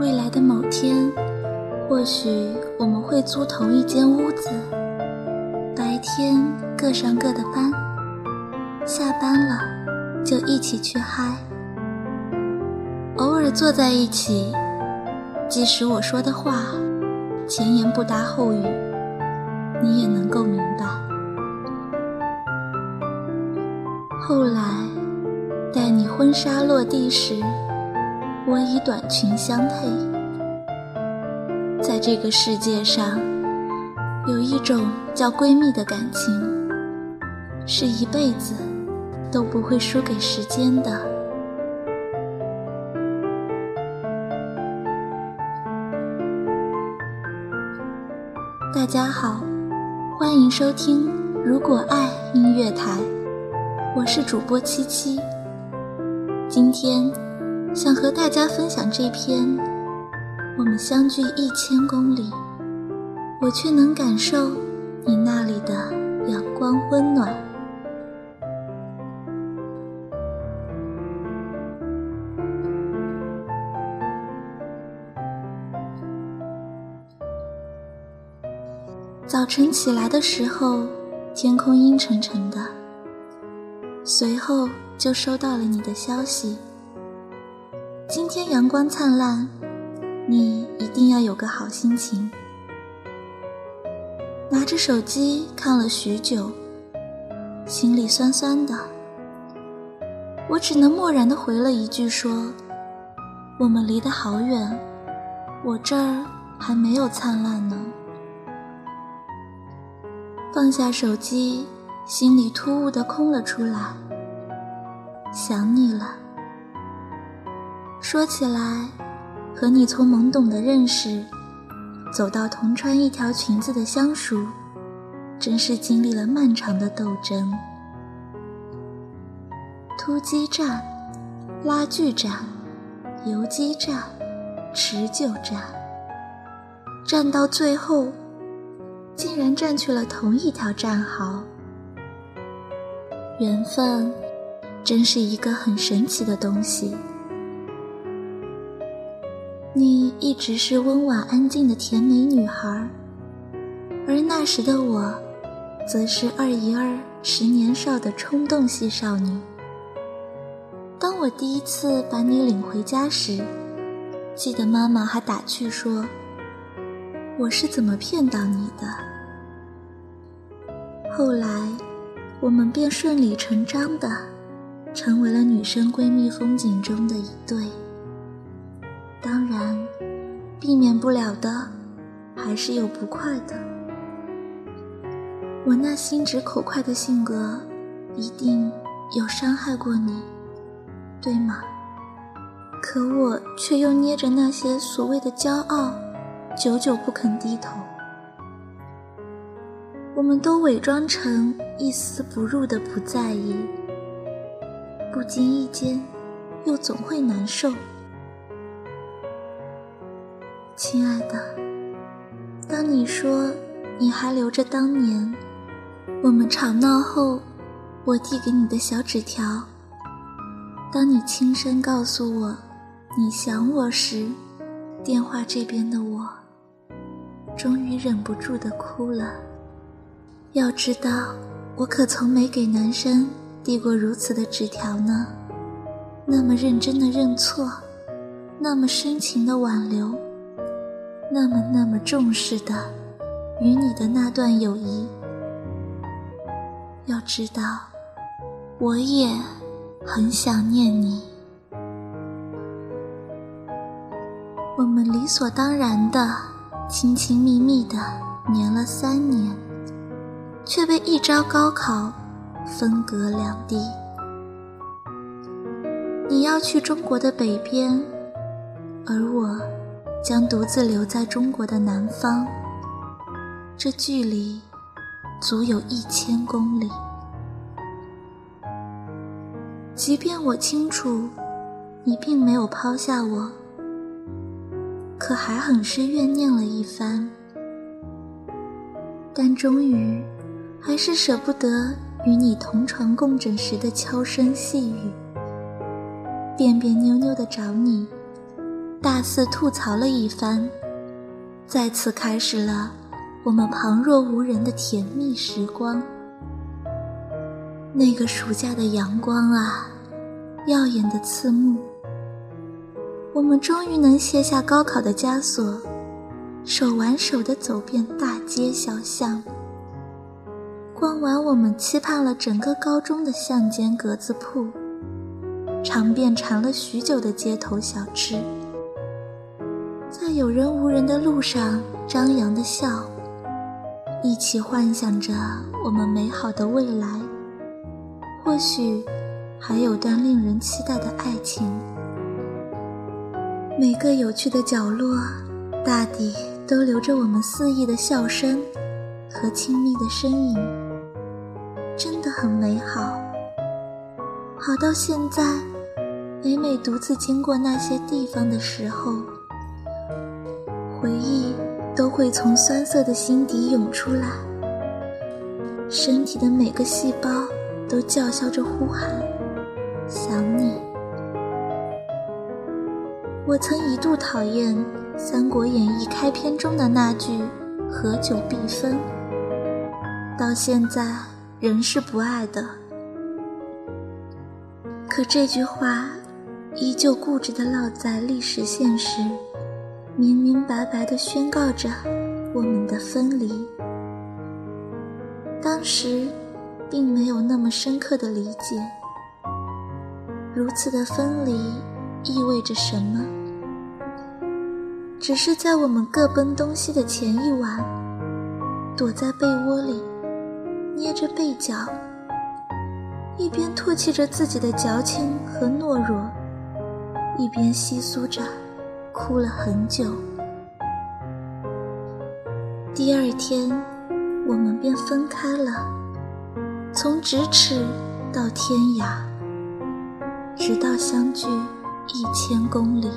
未来的某天，或许我们会租同一间屋子，白天各上各的班，下班了就一起去嗨。偶尔坐在一起，即使我说的话前言不搭后语，你也能够明白。后来，待你婚纱落地时。我以短裙相配，在这个世界上，有一种叫闺蜜的感情，是一辈子都不会输给时间的。大家好，欢迎收听《如果爱》音乐台，我是主播七七，今天。想和大家分享这篇《我们相距一千公里，我却能感受你那里的阳光温暖》。早晨起来的时候，天空阴沉沉的，随后就收到了你的消息。今天阳光灿烂，你一定要有个好心情。拿着手机看了许久，心里酸酸的。我只能漠然的回了一句说：“我们离得好远，我这儿还没有灿烂呢。”放下手机，心里突兀的空了出来，想你了。说起来，和你从懵懂的认识，走到同穿一条裙子的相熟，真是经历了漫长的斗争。突击战、拉锯战、游击战、持久战，战到最后，竟然占据了同一条战壕。缘分，真是一个很神奇的东西。一直是温婉安静的甜美女孩，而那时的我，则是二姨儿十年少的冲动系少女。当我第一次把你领回家时，记得妈妈还打趣说：“我是怎么骗到你的？”后来，我们便顺理成章的，成为了女生闺蜜风景中的一对。当然，避免不了的，还是有不快的。我那心直口快的性格，一定有伤害过你，对吗？可我却又捏着那些所谓的骄傲，久久不肯低头。我们都伪装成一丝不入的不在意，不经意间，又总会难受。亲爱的，当你说你还留着当年我们吵闹后我递给你的小纸条。当你轻声告诉我你想我时，电话这边的我终于忍不住的哭了。要知道，我可从没给男生递过如此的纸条呢。那么认真的认错，那么深情的挽留，那么那么重视的与你的那段友谊。要知道，我也很想念你。我们理所当然的亲亲密密的黏了三年，却被一朝高考分隔两地。你要去中国的北边，而我将独自留在中国的南方。这距离足有一千公里。即便我清楚你并没有抛下我，可还很是怨念了一番。但终于还是舍不得与你同床共枕时的悄声细语。别别扭扭的找你，大肆吐槽了一番，再次开始了我们旁若无人的甜蜜时光。那个暑假的阳光啊，耀眼的刺目。我们终于能卸下高考的枷锁，手挽手的走遍大街小巷，逛完我们期盼了整个高中的巷间格子铺。尝遍馋了许久的街头小吃，有人无人的路上张扬的笑，一起幻想着我们美好的未来，或许还有段令人期待的爱情。每个有趣的角落，大抵都留着我们肆意的笑声和亲密的身影，真的很美好。好到现在，每每独自经过那些地方的时候，回忆都会从酸涩的心底涌出来，身体的每个细胞都叫嚣着呼喊：想你。我曾一度讨厌《三国演义》开篇中的那句“合久必分”，到现在仍是不爱的。可这句话，依旧固执地烙在历史现实，明明白白地宣告着我们的分离。当时，并没有那么深刻的理解，如此的分离意味着什么？只是在我们各奔东西的前一晚，躲在被窝里，捏着被角。一边唾弃着自己的矫情和懦弱，一边窸窣着，哭了很久。第二天，我们便分开了，从咫尺到天涯，直到相距一千公里。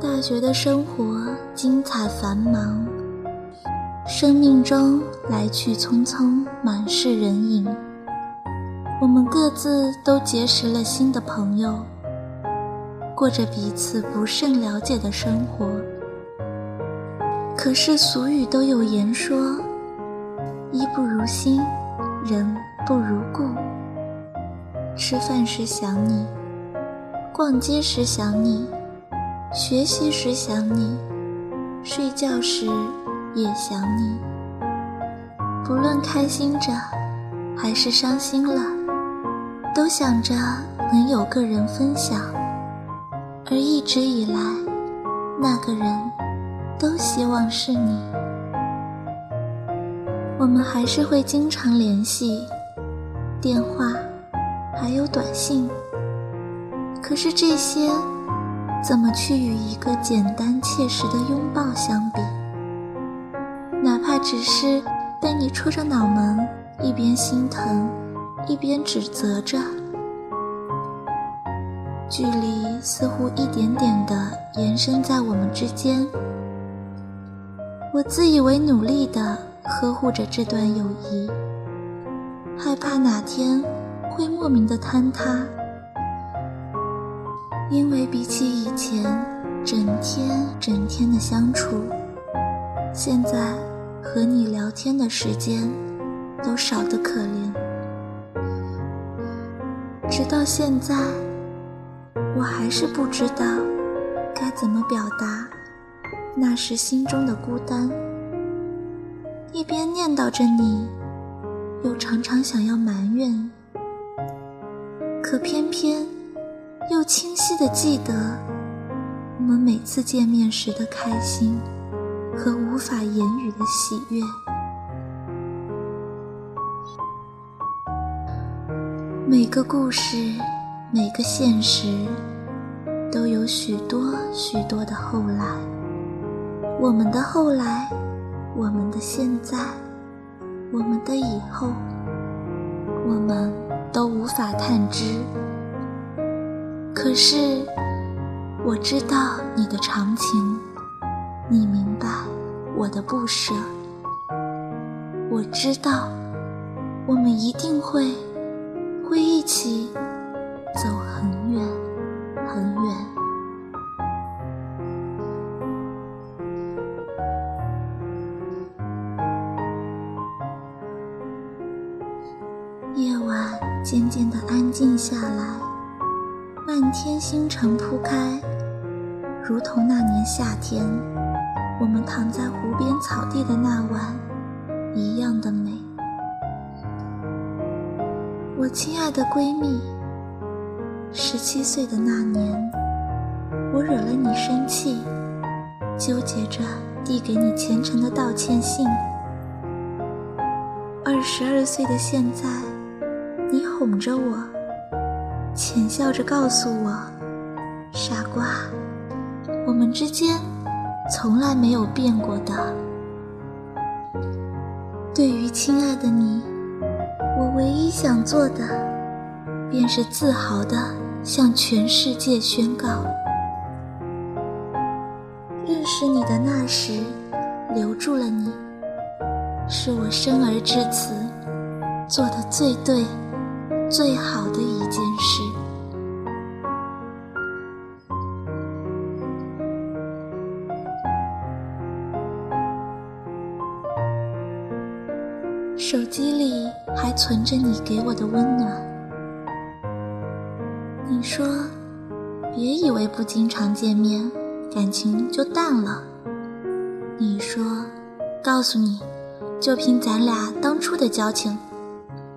大学的生活精彩繁忙，生命中来去匆匆，满是人影。我们各自都结识了新的朋友，过着彼此不甚了解的生活。可是俗语都有言说：“衣不如新，人不如故。”吃饭时想你，逛街时想你。学习时想你，睡觉时也想你。不论开心着，还是伤心了，都想着能有个人分享。而一直以来，那个人，都希望是你。我们还是会经常联系，电话，还有短信。可是这些。怎么去与一个简单切实的拥抱相比？只是被你戳着脑门，一边心疼，一边指责着，距离似乎一点点的延伸在我们之间。我自以为努力的呵护着这段友谊，害怕哪天会莫名的坍塌。因为比起以前整天整天的相处，现在和你聊天的时间都少得可怜。直到现在，我还是不知道该怎么表达那时心中的孤单。一边念叨着你，又常常想要埋怨，可偏偏。又清晰的记得，我们每次见面时的开心和无法言语的喜悦。每个故事，每个现实，都有许多许多的后来。我们的后来，我们的现在，我们的以后，我们都无法探知。可是，我知道你的长情，你明白我的不舍。我知道，我们一定会，会一起走很远，很远。夜晚渐渐的安静下来。漫天星辰铺开，如同那年夏天，我们躺在湖边草地的那晚一样的美。我亲爱的闺蜜，十七岁的那年，我惹了你生气，纠结着递给你虔诚的道歉信。二十二岁的现在，你哄着我。浅笑着告诉我：“傻瓜，我们之间从来没有变过的。对于亲爱的你，我唯一想做的，便是自豪地向全世界宣告：认识你的那时，留住了你，是我生而至此做的最对。”最好的一件事，手机里还存着你给我的温暖。你说，别以为不经常见面，感情就淡了。你说，告诉你，就凭咱俩当初的交情。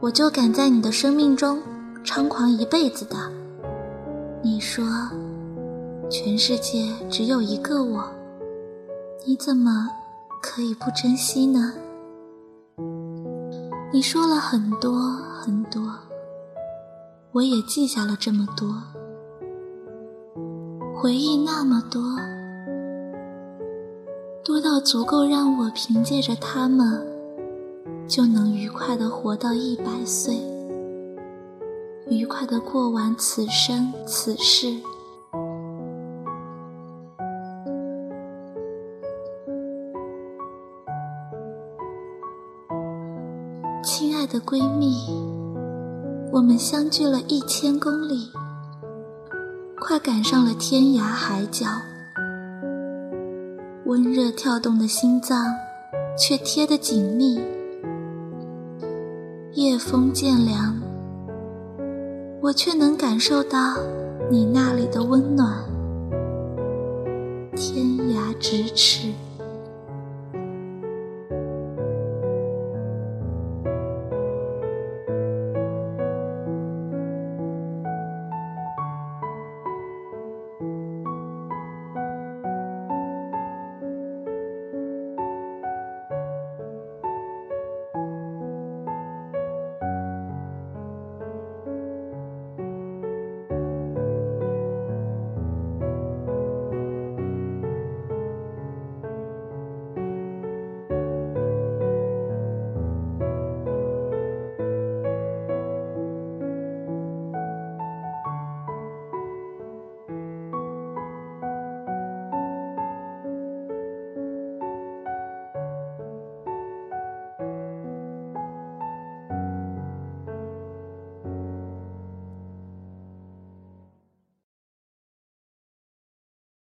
我就敢在你的生命中猖狂一辈子的。你说，全世界只有一个我，你怎么可以不珍惜呢？你说了很多很多，我也记下了这么多，回忆那么多，多到足够让我凭借着他们。就能愉快的活到一百岁，愉快的过完此生此世。亲爱的闺蜜，我们相距了一千公里，快赶上了天涯海角，温热跳动的心脏却贴得紧密。夜风渐凉，我却能感受到你那里的温暖。天涯咫尺。